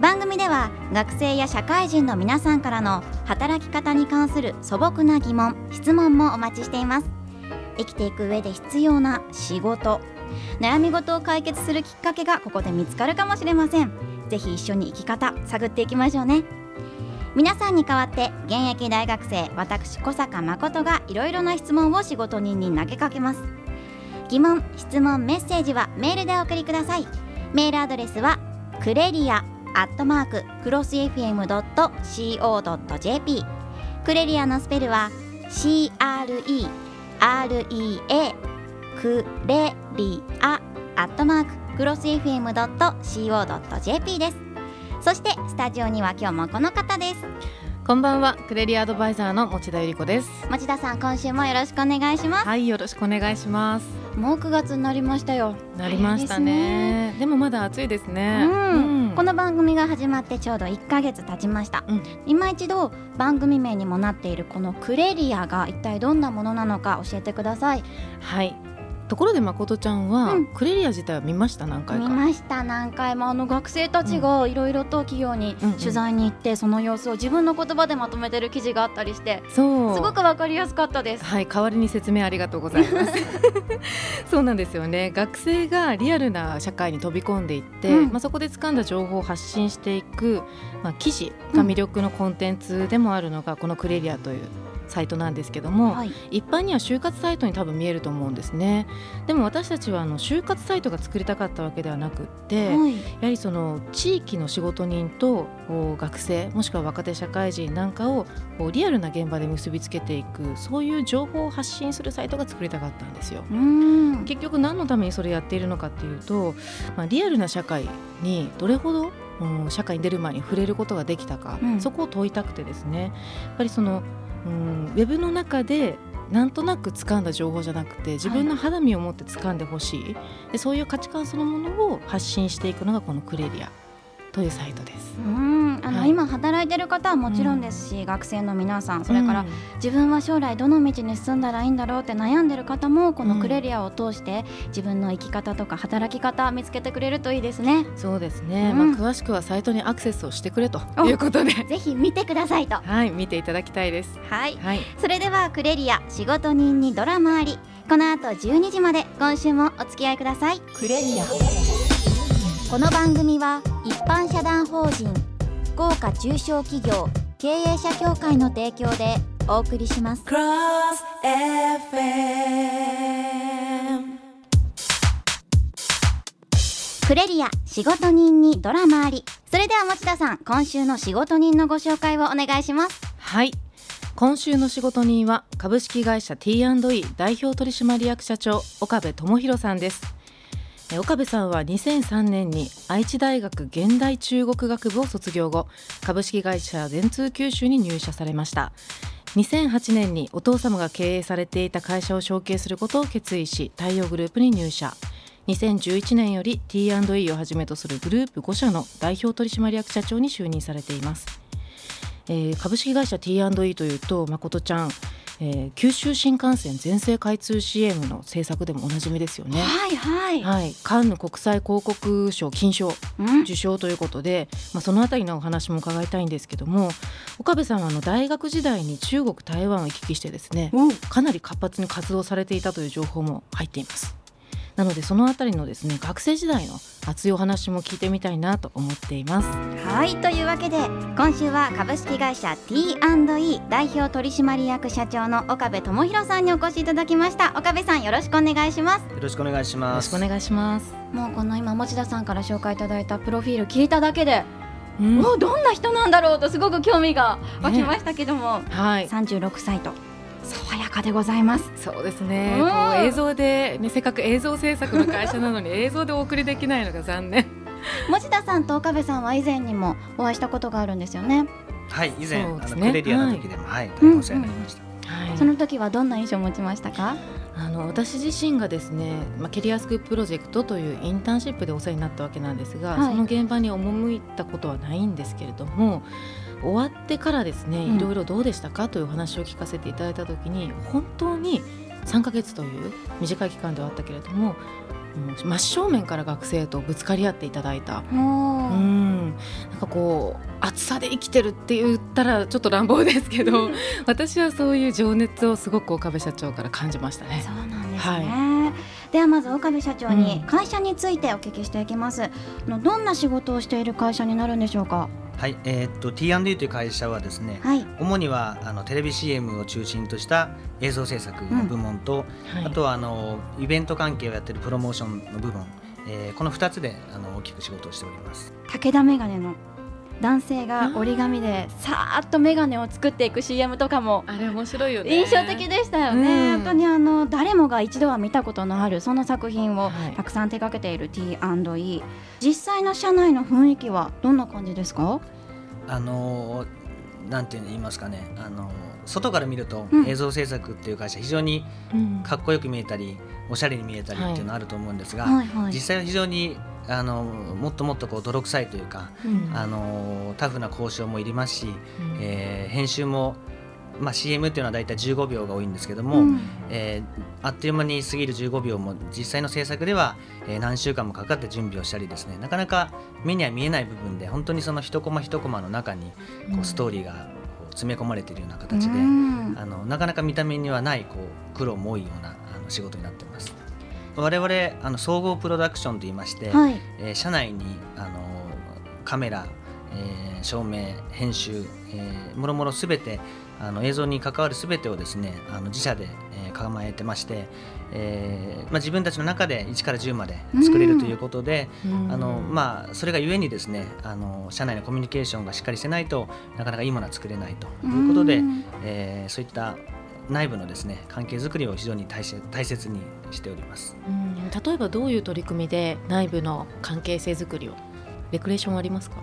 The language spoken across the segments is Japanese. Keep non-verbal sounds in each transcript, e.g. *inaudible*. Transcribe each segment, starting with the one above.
番組では学生や社会人の皆さんからの働き方に関する素朴な疑問質問もお待ちしています。生きていく上で必要な仕事。悩み事を解決するきっかけがここで見つかるかもしれません。ぜひ一緒に生き方探っていきましょうね。皆さんに代わって現役大学生私小坂誠がいろいろな質問を仕事人に投げかけます。疑問質問メッセージはメールでお送りください。メールアドレスはクレリアアットマーククロス FM.co.jp クレリアのスペルは CREREA クレリアアットマーククロス FM.co.jp です。そしてスタジオには今日もこの方です。こんばんは、クレリアドバイザーの持田由里子です。持田さん今週もよろしくお願いします。はい、よろしくお願いします。もう9月になりましたよ。なりましたね。でもまだ暑いですね。うん。この番組が始まってちょうど1ヶ月経ちました。うん。今一度番組名にもなっているこのクレリアが一体どんなものなのか教えてください。はい。ところで誠ちゃんは、うんクレリア自体は見ました？何回か。見ました何回もあの学生たちがいろいろと企業にうんうん取材に行ってその様子を自分の言葉でまとめてる記事があったりしてそう。すごくわかりやすかったですはい、代わりに説明ありがとうございます。*laughs* そうなんですよね。学生がリアルな社会に飛び込んでいって、うんまあそこで掴んだ情報を発信していく、まあ記事が魅力のコンテンツでもあるのがこのクレリアというサイトなんですけども、はい。一般には就活サイトに多分見えると思うんですね。でも私たちはあの就活サイトが作りたかったわけではなくって、やはい。はりその地域の仕事人と学生もしくは若手社会人なんかをリアルな現場で結びつけていくそういう情報を発信するサイトが作りたかったんですよ。結局何のためにそれやっているのかっていうと、まあ、リアルな社会にどれほど、うん社会に出る前に触れることができたか、うん。そこを問いたくてですね。やっぱりその、うん、ウェブの中でなんとなく掴んだ情報じゃなくて自分の肌身を持って掴んでほしい、でそういう価値観そのものを発信していくのがこのクレリアというサイトです。うーん。あの、はい。今働いてる方はもちろんですし、学生の皆さんそれから、うん。自分は将来どの道に進んだらいいんだろうって悩んでる方もこのクレリアを通して自分の生き方とか働き方見つけてくれるといいですね。そうですね、うん。まあ、詳しくはサイトにアクセスをしてくれとおいうことで、*laughs* ぜひ見てくださいと。はい、見ていただきたいです。はい。はい、それではクレリア仕事人にドラマあり。この後12時まで今週もお付き合いください。クレリアこの番組は一般社団法人福岡中小企業経営者協会の提供でお送りします。Cross FM クレリア仕事人にドラマあり。それでは持田さん今週の仕事人のご紹介をお願いします。はい。今週の仕事人は株式会社 T&E 代表取締役社長岡部智博さんです。え岡部さんは2003年に愛知大学現代中国学部を卒業後株式会社電通九州に入社されました。2008年にお父様が経営されていた会社を承継することを決意し太陽グループに入社。2011年より T&E をはじめとするグループ5社の代表取締役社長に就任されています。えー株式会社 T&E というと誠ちゃん、えー九州新幹線全線開通 CM の制作でもおなじみですよね。はいはい、はい、カンヌ国際広告賞金賞うん受賞ということで、まあ、そのあたりのお話も伺いたいんですけども岡部さんはあの大学時代に中国台湾を行き来してですねかなり活発に活動されていたという情報も入っています。なのでそのあたりのですね学生時代の熱いお話も聞いてみたいなと思っています。はいというわけで今週は株式会社 T&E 代表取締役社長の岡部智博さんにお越しいただきました。岡部さんよろしくお願いします。よろしくお願いしよます。ろしくお願いします。もうこの今持田さんから紹介いただいたプロフィール聞いただけで、うん。おどんな人なんだろうとすごく興味が湧きましたけども、はい、36歳と爽やかでございます。そうですね。うん。こう映像で、ね、せっかく映像制作の会社なのに *laughs* 映像でお送りできないのが残念。持田さんと岡部さんは以前にもお会いしたことがあるんですよね。はい以前、ねのクレリアの時でもはい、大変お世話になりました、はいその時はどんな印象を持ちましたか？あの私自身がですね、まあ、キャリアスクーププロジェクトというインターンシップでお世話になったわけなんですが、はい。その現場に赴いたことはないんですけれども終わってからですねうん。いろいろどうでしたかというお話を聞かせていただいた時に本当に3ヶ月という短い期間ではあったけれども真正面から学生とぶつかり合っていただいた。おうーん。なんかこう暑さで生きてるって言ったらちょっと乱暴ですけど私はそういう情熱をすごく岡部社長から感じましたね。そうなんですね、ではまず岡部社長にうん。会社についてお聞きしていきます、あのどんな仕事をしている会社になるんでしょうか？はいえーっと T&E という会社はですね、はい。主にはあのテレビ CM を中心とした映像制作の部門と、はい。あとはあのイベント関係をやっているプロモーションの部門、えーこの2つであの大きく仕事をしております。武田メガネの男性が折り紙でさーっとメガネを作っていく CM とかもあれ面白いよね。印象的でしたよね、うん。本当にあの誰もが一度は見たことのあるその作品をはい。たくさん手掛けている T&E 実際の社内の雰囲気はどんな感じですか？あのなんて言いますかね。あの外から見るとうん。映像制作っていう会社非常にうん。かっこよく見えたりおしゃれに見えたりっていうのあると思うんですが、はいはい。実際は非常にあのもっともっとこう泥臭いというか、うん。あのタフな交渉もいりますし、うん。えー編集も、まあ、CM っていうのは大体15秒が多いんですけども、うん。えーあっという間に過ぎる15秒も実際の制作では、えー何週間もかかって準備をしたりですねなかなか目には見えない部分で本当にその一コマ一コマの中にこうストーリーが詰め込まれているような形で、うん。あのなかなか見た目にはないこう苦労も多いようなあの仕事になっています。我々あの総合プロダクションといいまして、はい。えー社内にあのカメラ、えー照明編集、えーもろもろすべてあの映像に関わるすべてをですねあの自社で、えー構えてまして、えーまあ、自分たちの中で1から10まで作れるということで、うん。あのまあ、それがゆえにですねあの社内のコミュニケーションがしっかりしてないとなかなかいいものは作れないということで、うん。えーそういった内部のですね関係づくりを非常に大切大切にしております。うん例えばどういう取り組みで内部の関係性づくりをレクレーションありますか？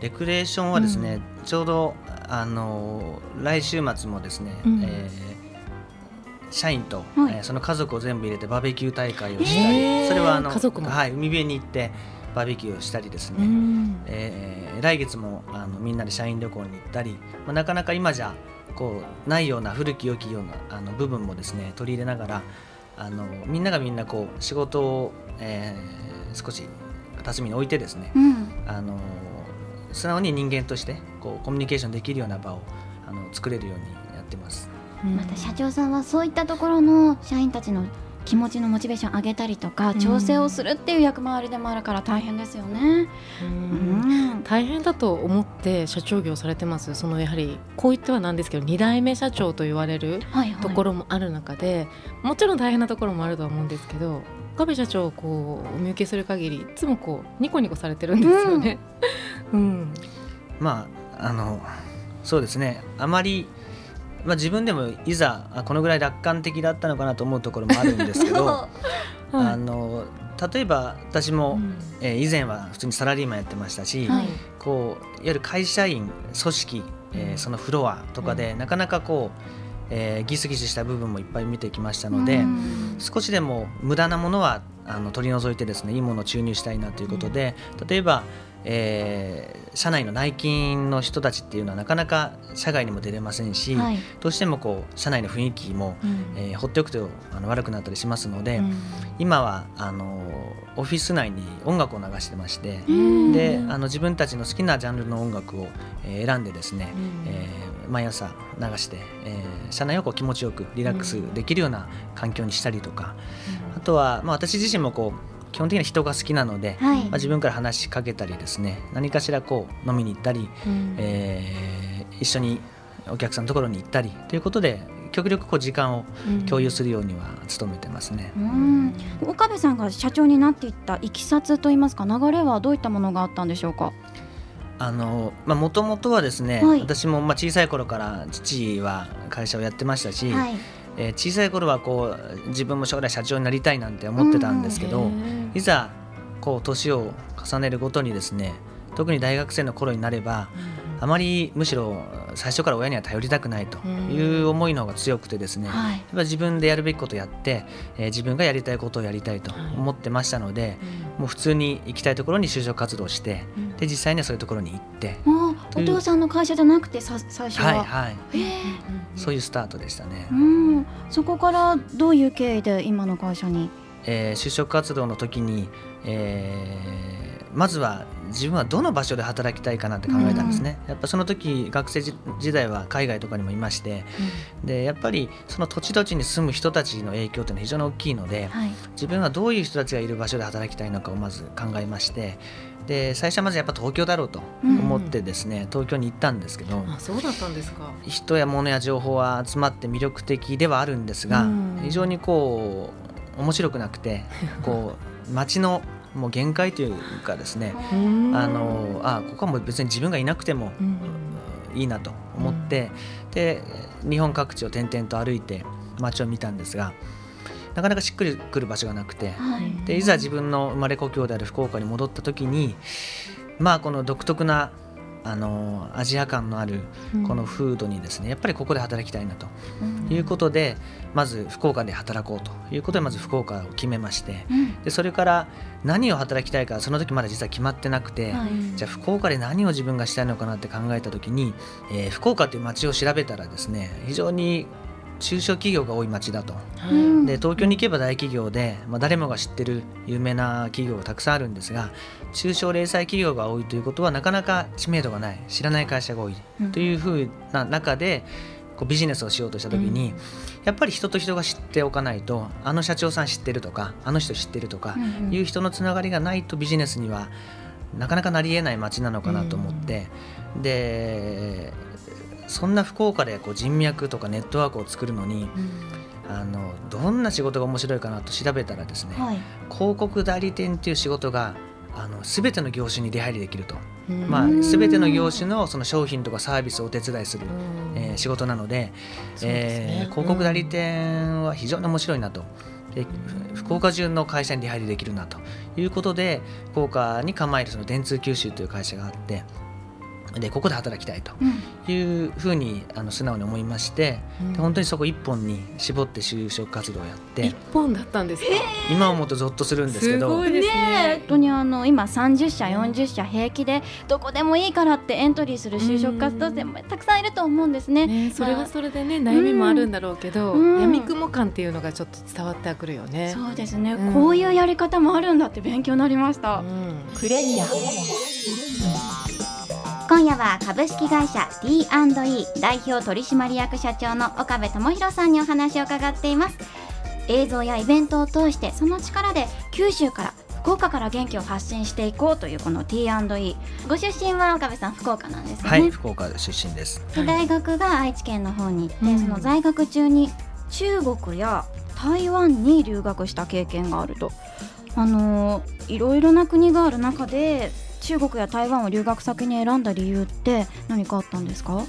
レクレーションはですね、ちょうどあの来週末もですね、うん。えー社員と、はい。えーその家族を全部入れてバーベキュー大会をしたへー。り、それはあの家族も。はい、海辺に行ってバーベキューをしたりですね、ん。えー来月もあのみんなで社員旅行に行ったり、まあ、なかなか今じゃこうないような古き良きようなあの部分もですね取り入れながらあのみんながみんなこう仕事を、えー少し片隅に置いてですね、うんあの素直に人間としてこうコミュニケーションできるような場をあの作れるようにやってます。また社長さんはそういったところの社員たちの気持ちのモチベーション上げたりとかうん。調整をするっていう役回りでもあるから大変ですよね。ううん。ん大変だと思って社長業されてます？そのやはりこう言ってはなんですけど2代目社長と言われるはいはい。ところもある中で、もちろん大変なところもあるとは思うんですけど岡部社長をこうお見受けする限りいつもこうニコニコされてるんですよね。うん。まああのそうですね。あまり、まあ、自分でもいざあこのぐらい楽観的だったのかなと思うところもあるんですけど *laughs* あの例えば私も、うん。えー以前は普通にサラリーマンやってましたし、はい。こういわゆる会社員組織、えーそのフロアとかで、なかなかこう、えーギスギスした部分もいっぱい見てきましたので、うん。少しでも無駄なものはあの取り除いてですねいいものを注入したいなということで、例えば、えー社内の内勤の人たちっていうのはなかなか社外にも出れませんし、はい。どうしてもこう社内の雰囲気も、うん。えー放っておくとあの悪くなったりしますので、うん。今はあのオフィス内に音楽を流してまして、うん。であの自分たちの好きなジャンルの音楽を、えー選んでですね、うん。えー毎朝流して、えー社内をこう気持ちよくリラックスできるような環境にしたりとか、あとは、まあ、私自身もこう基本的には人が好きなので、はいまあ、自分から話しかけたりですね何かしらこう飲みに行ったり、うんえー一緒にお客さんのところに行ったりということで極力こう時間を共有するようには努めてますね。うん岡部さんが社長になっていったいきさつといいますか流れはどういったものがあったんでしょうか？あのまあもともとはですね、はい私もまあ小さい頃から父は会社をやってましたし、はい。えー小さい頃はこう自分も将来社長になりたいなんて思ってたんですけど、うんいざこう年を重ねるごとにですね特に大学生の頃になればあまりむしろ最初から親には頼りたくないという思いの方が強くてですね、はい。やっぱ自分でやるべきことをやって、えー自分がやりたいことをやりたいと思ってましたので、もう普通に行きたいところに就職活動して、で実際にはそういうところに行って、あお父さんの会社じゃなくてさ最初は、はいはい、そういうスタートでしたね。うん、そこからどういう経緯で今の会社にえー就職活動の時に、えーまずは自分はどの場所で働きたいかなって考えたんですね、やっぱその時学生時時代は海外とかにもいましてでやっぱりその土地土地に住む人たちの影響っていうのは非常に大きいのではい。自分はどういう人たちがいる場所で働きたいのかをまず考えましてで最初はまずやっぱ東京だろうと思ってですね、東京に行ったんですけど、あそうだったんですか。人や物や情報は集まって魅力的ではあるんですが、うん。非常にこう面白くなくて *laughs* こう街のもう限界というかですねあのあここはもう別に自分がいなくてもいいなと思って、で日本各地を転々と歩いて街を見たんですがなかなかしっくりくる場所がなくてはい。でいざ自分の生まれ故郷である福岡に戻った時にまあこの独特なあのアジア感のあるこの風土にですねやっぱりここで働きたいなということでまず福岡で働こうということでまず福岡を決めましてうん。でそれから何を働きたいかその時まだ実は決まってなくて、はい。じゃあ福岡で何を自分がしたいのかなって考えた時に、えー福岡という街を調べたらですね非常に中小企業が多い街だと。うん。で東京に行けば大企業で、まあ、誰もが知ってる有名な企業がたくさんあるんですが中小零細企業が多いということはなかなか知名度がない知らない会社が多いうん。というふうな中でこうビジネスをしようとした時に、やっぱり人と人が知っておかないとあの社長さん知ってるとかあの人知ってるとかうんうん。いう人のつながりがないとビジネスにはなかなかなりえない街なのかなと思って、でそんな福岡でこう人脈とかネットワークを作るのにあのどんな仕事が面白いかなと調べたらですね、はい。広告代理店っていう仕事があの全ての業種に出入りできると、うん。まあ、うん全ての業種のその商品とかサービスをお手伝いする、えー仕事なのでですね。えー広告代理店は非常に面白いなと。で福岡中の会社に出入りできるなということで福岡に構えるその電通九州という会社があってでここで働きたいとうん。いうふうにあの素直に思いまして、うん。で本当にそこ一本に絞って就職活動をやって一本だったんですか？今思うとゾッとするんですけど。すごいですね。えね本当にあの今30社40社平気でどこでもいいからってエントリーする就職活動生もたくさんいると思うんですね。ね、それはそれでね悩みもあるんだろうけど、うん。闇雲感っていうのがちょっと伝わってくるよね。そうですね、うん。こういうやり方もあるんだって勉強になりました。うん。クレリア今夜は株式会社 T&E 代表取締役社長の岡部智博さんにお話を伺っています。映像やイベントを通してその力で九州から福岡から元気を発信していこうというこの T&E ご出身は岡部さん福岡なんですよね、はい福岡出身です。で大学が愛知県の方に行って、うん。その在学中に中国や台湾に留学した経験があると。あのーいろいろな国がある中で中国や台湾を留学先に選んだ理由って何かあったんですか、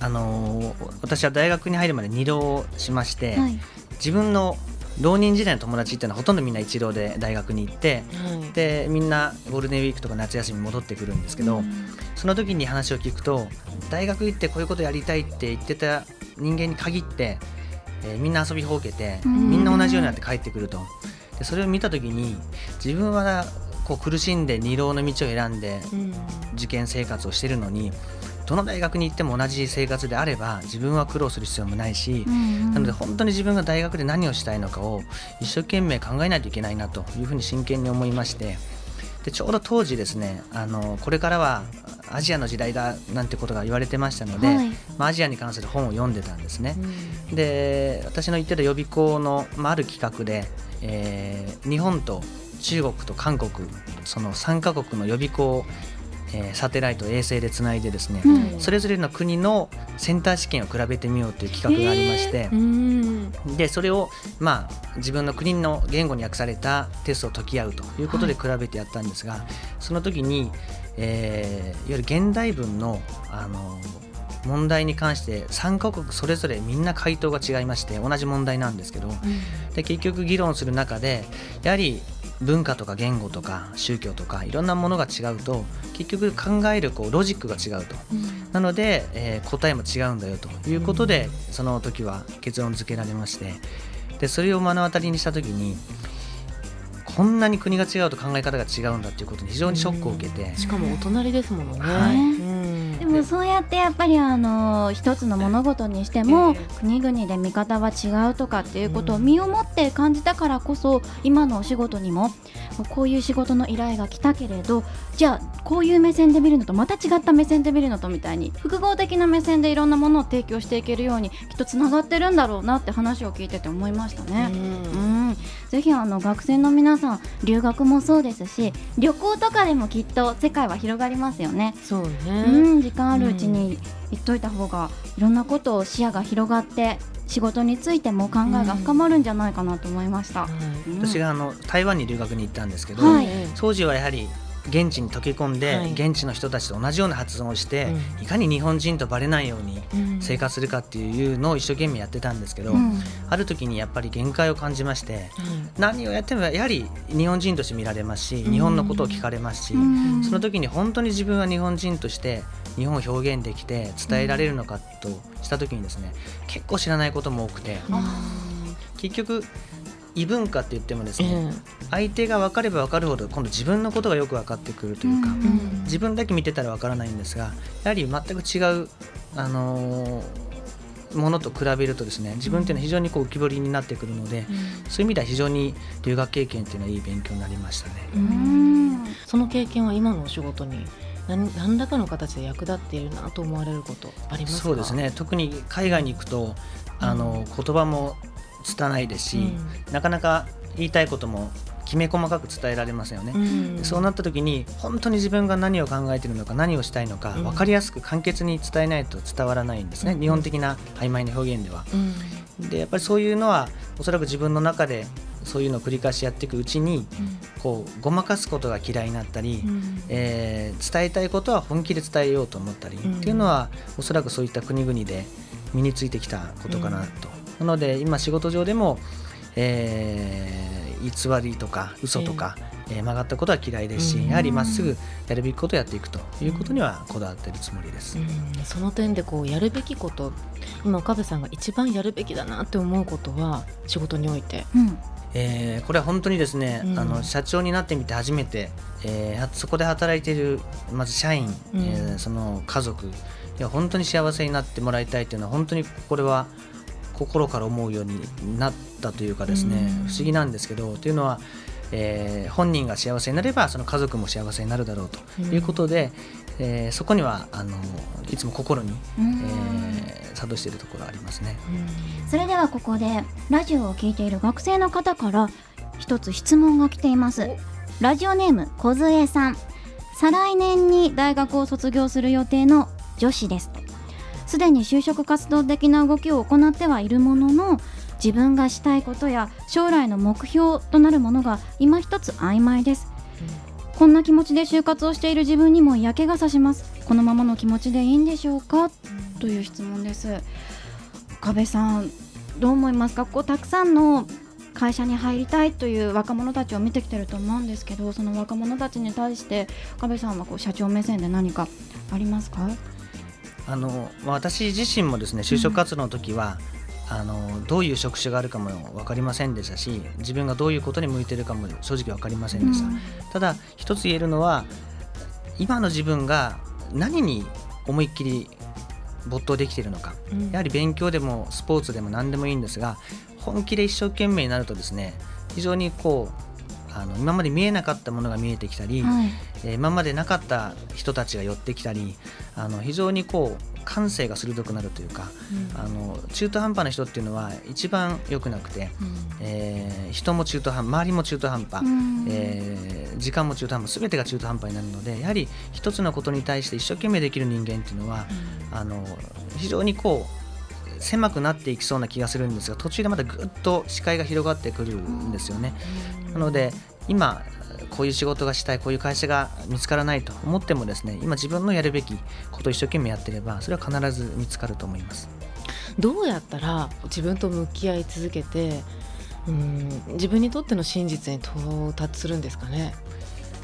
あのー私は大学に入るまで2浪しまして、はい、自分の浪人時代の友達っていうのはほとんどみんな一浪で大学に行ってはい。でみんなゴールデンウィークとか夏休みに戻ってくるんですけど、うん。その時に話を聞くと大学行ってこういうことやりたいって言ってた人間に限って、えーみんな遊びほうけて、うん。みんな同じようになって帰ってくると。でそれを見た時に自分はこう苦しんで二浪の道を選んでうん。受験生活をしてるのにどの大学に行っても同じ生活であれば自分は苦労する必要もないし、なので本当に自分が大学で何をしたいのかを一生懸命考えないといけないなというふうに真剣に思いましてでちょうど当時ですねあのこれからはアジアの時代だなんてことが言われてましたので、はい。まあ、アジアに関する本を読んでたんですね。うん。で私の言ってた予備校の、まあ、ある企画で、えー日本と中国と韓国その3カ国の予備校を、えーサテライト衛星でつないでですね、うん。それぞれの国のセンター試験を比べてみようという企画がありまして、うん。でそれを、まあ、自分の国の言語に訳されたテストを解き合うということで比べてやったんですが、その時に、えーいわゆる現代文のあの問題に関して3カ国それぞれみんな回答が違いまして同じ問題なんですけどで結局議論する中でやはり文化とか言語とか宗教とかいろんなものが違うと結局考えるこうロジックが違うと、なので、えー答えも違うんだよということで、その時は結論付けられましてでそれを目の当たりにした時にこんなに国が違うと考え方が違うんだっていうことに非常にショックを受けて、しかもお隣ですものね。はいもそうやってやっぱりあの一つの物事にしても、ええ。国々で見方は違うとかっていうことを身をもって感じたからこそ今のお仕事にもこういう仕事の依頼が来たけれどじゃあこういう目線で見るのとまた違った目線で見るのとみたいに複合的な目線でいろんなものを提供していけるようにきっとつながってるんだろうなって話を聞いてて思いましたね。うんうん、ぜひあの学生の皆さん留学もそうですし旅行とかでもきっと世界は広がりますよね。そううね。ん、時間あるうちに言っといた方がいろんなことを視野が広がって仕事についても考えが深まるんじゃないかなと思いました。うん私があの台湾に留学に行ったんですけど、はい当時はやはり現地に溶け込んで、はい。現地の人たちと同じような発音をして、ういかに日本人とバレないようにうん。生活するかっていうのを一生懸命やってたんですけど、うん。ある時にやっぱり限界を感じましてはい。何をやってもやはり日本人として見られますし日本のことを聞かれますし、うん。その時に本当に自分は日本人として日本を表現できて伝えられるのかとした時にですね結構知らないことも多くて結局異文化って言ってもですえね、相手が分かれば分かるほど今度自分のことがよく分かってくるというか、自分だけ見てたら分からないんですがやはり全く違う、あのーものと比べるとですね自分っていうのは非常にこう浮き彫りになってくるので、そういう意味では非常に留学経験っていうのはいい勉強になりましたね。その経験は今のお仕事に何何らかの形で役立っているなと思われることありますか？そうですね。特に海外に行くとあの、言葉も拙ないですし、なかなか言いたいこともきめ細かく伝えられませんよね。うん。でそうなった時に本当に自分が何を考えているのか何をしたいのかうん。分かりやすく簡潔に伝えないと伝わらないんですね、うん。日本的な曖昧な表現では。うん。でやっぱりそういうのはおそらく自分の中でそういうのを繰り返しやっていくうちにこうごまかすことが嫌いになったり、うん。えー伝えたいことは本気で伝えようと思ったり、うんっていうのはおそらくそういった国々で身についてきたことかなと。なので今仕事上でも、えー偽りとか嘘とか、えー曲がったことは嫌いですし、うん。やはりまっすぐやるべきことをやっていくということにはこだわっているつもりです。うん。その点でこうやるべきこと今岡部さんが一番やるべきだなって思うことは仕事において、うん。えーこれは本当にですね、うん。あの社長になってみて初めて、えーはそこで働いているまず社員、うん。えーその家族いや本当に幸せになってもらいたいというのは本当にこれは心から思うようになったというかですね、うん。不思議なんですけどというのは、えー本人が幸せになればその家族も幸せになるだろうということで、えーそこにはあのいつも心に、うん。えー諭しているところがありますね。それではここでラジオを聞いている学生の方から一つ質問が来ています。ラジオネーム小杖さん。再来年に大学を卒業する予定の女子です。とすでに就職活動的な動きを行ってはいるものの自分がしたいことや将来の目標となるものが今一つ曖昧です。こんな気持ちで就活をしている自分にも嫌気がさします。このままの気持ちでいいんでしょうか？という質問です。岡部さんどう思いますか？こうたくさんの会社に入りたいという若者たちを見てきてると思うんですけどその若者たちに対して岡部さんはこう社長目線で何かありますか？あのまあ私自身もですね就職活動の時は、あのどういう職種があるかも分かりませんでしたし自分がどういうことに向いてるかも正直分かりませんでした、うん。ただ一つ言えるのは今の自分が何に思いっきり没頭できているのか。うん。やはり勉強でもスポーツでも何でもいいんですが本気で一生懸命になるとですね非常にこうあの今まで見えなかったものが見えてきたり、はい。えー今までなかった人たちが寄ってきたりあの非常にこう感性が鋭くなるというかあの中途半端な人っていうのは一番良くなくて、えー人も中途半端周りも中途半端、うん。えー時間も中途半端全てが中途半端になるのでやはり一つのことに対して一生懸命できる人間っていうのは、あの非常にこう狭くなっていきそうな気がするんですが途中でまたぐっと視界が広がってくるんですよね。なので今こういう仕事がしたいこういう会社が見つからないと思ってもですね今自分のやるべきことを一生懸命やってればそれは必ず見つかると思います。どうやったら自分と向き合い続けてうん自分にとっての真実に到達するんですかね？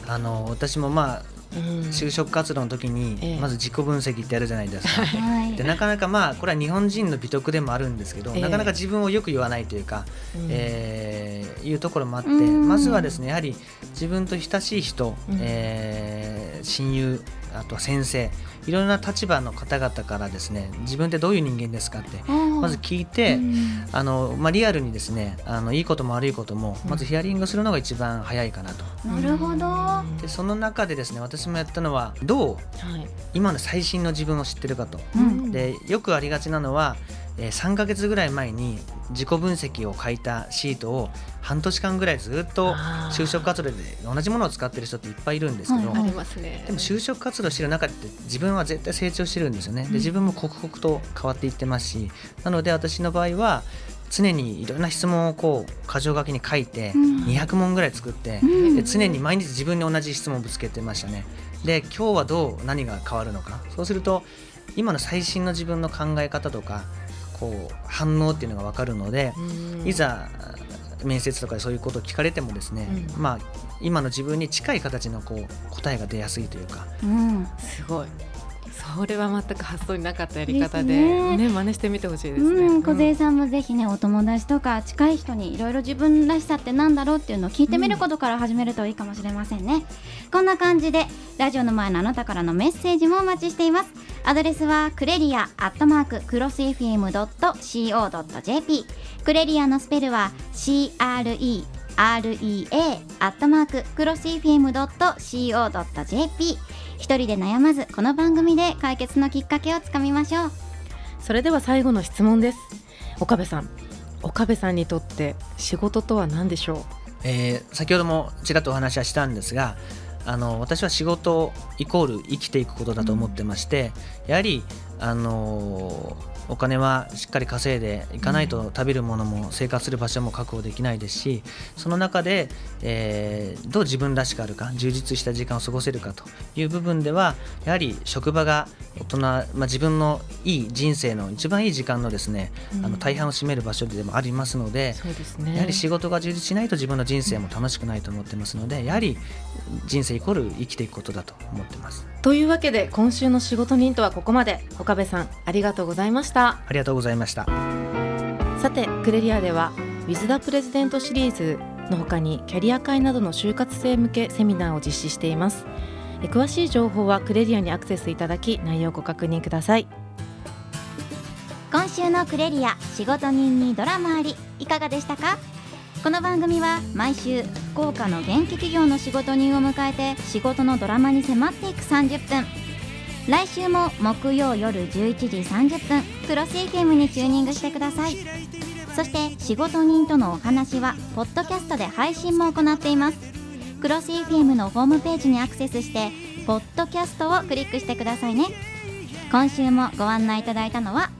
あの私もまあうん就職活動の時にええ。まず自己分析ってやるじゃないですか。はい。でなかなかまあこれは日本人の美徳でもあるんですけど、ええ。なかなか自分をよく言わないというか、うん。えーいうところもあってうん。まずはですねやはり自分と親しい人、うん。えー親友あとは先生いろんな立場の方々からですね自分ってどういう人間ですかってままず聞いて、あのまあ、リアルにですねあのいいことも悪いこともまずヒアリングするのが一番早いかなと。なるほど。でその中でですね私もやったのはどうはい。今の最新の自分を知ってるかと。うん。でよくありがちなのは、えー3ヶ月ぐらい前に自己分析を書いたシートを半年間ぐらいずっと就職活動で同じものを使ってる人っていっぱいいるんですけど、はいありますね。でも就職活動してる中で自分は絶対成長してるんですよね。で自分も刻々と変わっていってますしなので私の場合は常にいろんな質問をこう箇条書きに書いてうん。200問ぐらい作ってうん。で常に毎日自分に同じ質問をぶつけてましたね。で今日はどう何が変わるのか。そうすると今の最新の自分の考え方とかこう反応っていうのが分かるのでうん。いざ面接とかでそういうことを聞かれてもですね、うん。まあ今の自分に近い形のこう答えが出やすいというか。うん。すごい。それは全く発想になかったやり方でね。ね真似してみてほしいですね。うん、小うん。杉さんもぜひねお友達とか近い人にいろいろ自分らしさってなんだろうっていうのを聞いてみることから始めるといいかもしれませんね、こんな感じでラジオの前のあなたからのメッセージもお待ちしています。アドレスはクレリアアットマーククロス FM.co.jp クレリアのスペルは CREREA アットマーククロス FM.co.jp 一人で悩まずこの番組で解決のきっかけをつかみましょう。それでは最後の質問です。岡部さん、岡部さんにとって仕事とは何でしょえー先ほどもちらっとお話はしたんですがあの私は仕事イコール生きていくことだと思ってまして、やはりあのお金はしっかり稼いでいかないと食べるものも生活する場所も確保できないですしその中で、えーどう自分らしくあるか充実した時間を過ごせるかという部分ではやはり職場が大人、まあ、自分のいい人生の一番いい時間のですね、あの大半を占める場所でもありますのでね。やはり仕事が充実しないと自分の人生も楽しくないと思ってますのでやはり人生イコール生きていくことだと思ってます。というわけで今週の仕事人とはここまで。岡部さんありがとうございましたありがとうございました。さてクレリアではウィズダプレジデントシリーズの他にキャリア会などの就活生向けセミナーを実施しています。え詳しい情報はクレリアにアクセスいただき内容をご確認ください。今週のクレリア仕事人にドラマありいかがでしたか？この番組は毎週福岡の元気企業の仕事人を迎えて仕事のドラマに迫っていく30分来週も木曜夜11時30分クロス FM にチューニングしてください。そして仕事人とのお話はポッドキャストで配信も行っています。クロス FM のホームページにアクセスしてポッドキャストをクリックしてくださいね。今週もご案内いただいたのは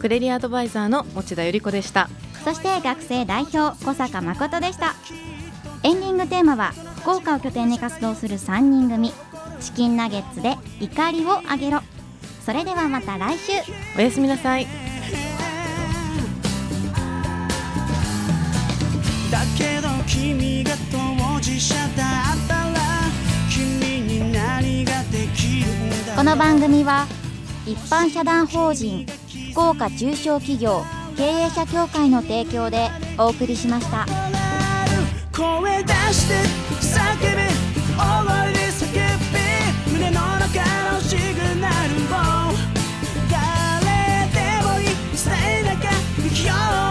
クレリアアドバイザーの持田由里子でした。そして学生代表小坂誠でした。エンディングテーマは福岡を拠点に活動する3人組チキンナゲッツで怒りをあげろ。それではまた来週。おやすみなさい。だけど君が当事者だったら君に何ができるんだこの番組は一般社団法人福岡中小企業経営者協会の提供でお送りしました。声出してき